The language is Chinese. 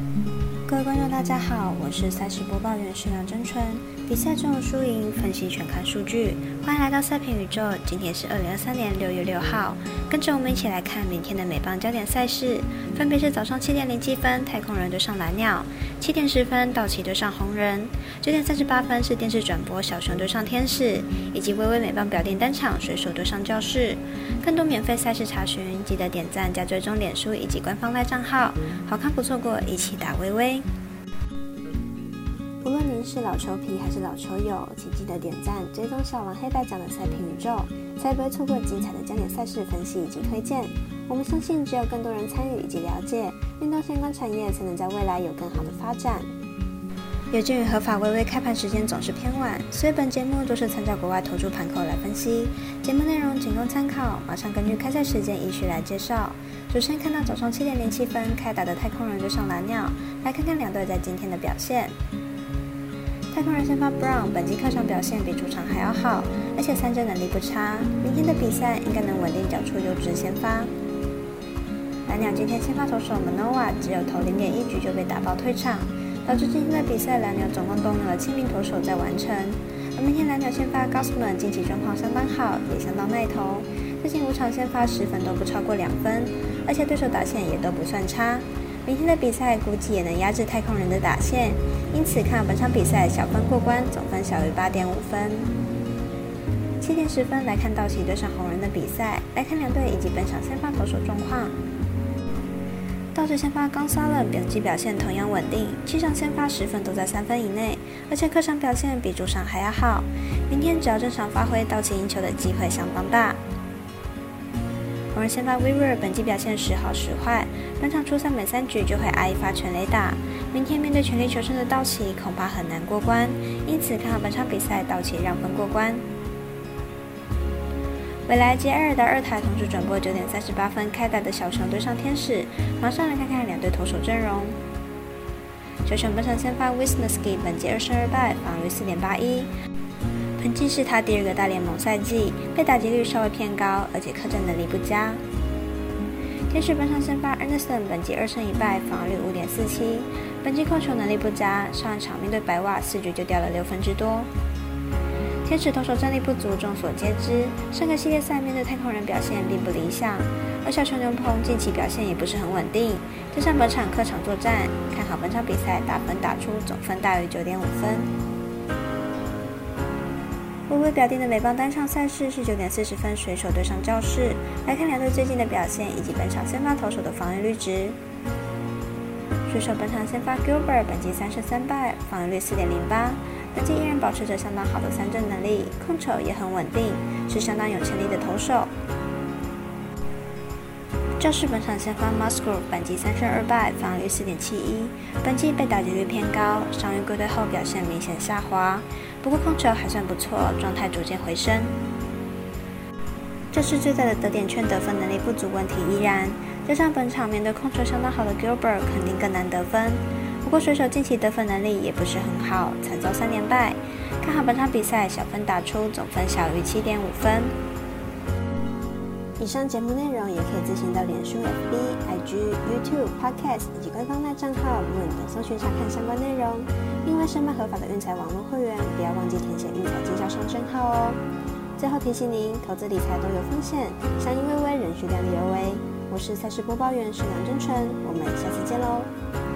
Mm-hmm. 各位观众，大家好，我是赛事播报员石梁真纯。比赛中的输赢分析全看数据，欢迎来到赛评宇宙。今天是二零二三年六月六号，跟着我们一起来看明天的美棒焦点赛事，分别是早上七点零七分太空人对上蓝鸟，七点十分道奇对上红人，九点三十八分是电视转播小熊对上天使，以及微微美棒表定单场水手对上教室。更多免费赛事查询，记得点赞加追踪脸书以及官方赖账号，好看不错过，一起打微微。无论您是老球皮还是老球友，请记得点赞、追踪小王黑白奖的赛评宇宙，才不会错过精彩的焦点赛事分析以及推荐。我们相信，只有更多人参与以及了解运动相关产业，才能在未来有更好的发展。有鉴于合法微微开盘时间总是偏晚，所以本节目都是参照国外投注盘口来分析。节目内容仅供参考，马上根据开赛时间依序来介绍。首先看到早上七点零七分开打的太空人对上蓝鸟，来看看两队在今天的表现。太空人先发 Brown，本季客场表现比主场还要好，而且三振能力不差。明天的比赛应该能稳定缴出优质先发。蓝鸟今天先发投手 Manoa 只有投零点一局就被打爆退场，导致今天的比赛蓝鸟总共动用了七名投手在完成。而明天蓝鸟先发 Gosman 近期状况相当好，也相当耐投，最近五场先发十分都不超过两分，而且对手打线也都不算差。明天的比赛估计也能压制太空人的打线，因此看本场比赛小分过关，总分小于八点五分。七点十分来看道奇对上红人的比赛，来看两队以及本场先发投手状况。道奇先发冈萨勒本季表现同样稳定，七场先发十分都在三分以内，而且客场表现比主场还要好。明天只要正常发挥，道奇赢球的机会相当大。红人先发 Weaver 本季表现时好时坏，本场出赛每三局就会挨一发全垒打。明天面对全力求胜的道奇，恐怕很难过关，因此看好本场比赛道奇让分过关。未来接二的二台同时转播九点三十八分开打的小熊对上天使，马上来看看两队投手阵容。小熊本场先发 Wisniewski 本季二胜二败，防御四点八一。本季是他第二个大联盟赛季，被打击率稍微偏高，而且客战能力不佳。天使本场先发 Anderson，本季二胜一败，防御率五点四七。本季控球能力不佳，上一场面对白袜四局就掉了六分之多。天使投手战力不足，众所皆知。上个系列赛面对太空人表现并不理想，而小熊牛棚近期表现也不是很稳定。加上本场客场作战，看好本场比赛打分打出总分大于九点五分。微微表定的美邦单场赛事是九点四十分，水手对上教室。来看两队最近的表现以及本场先发投手的防御率值。水手本场先发 Gilbert，本季三胜三败，防御率四点零八，本季依然保持着相当好的三振能力，控球也很稳定，是相当有潜力的投手。教室本场先发 Musgrove，本季三胜二败，防御率四点七一，本季被打击率偏高，伤愈归队后表现明显下滑。不过控球还算不错，状态逐渐回升。这次最大的得点券得分能力不足问题依然，加上本场面对控球相当好的 Gilbert，肯定更难得分。不过水手近期得分能力也不是很好，惨遭三连败。看好本场比赛小分打出，总分小于七点五分。以上节目内容也可以自行到脸书、FB、IG、YouTube、Podcast 以及官方赖账号 Moon 等搜寻查看相关内容。另外，申办合法的运财网络会员，不要忘记填写运财经销商证号哦。最后提醒您，投资理财都有风险，相依微微，仍需量力而为。我是赛事播报员石梁真纯，我们下次见喽。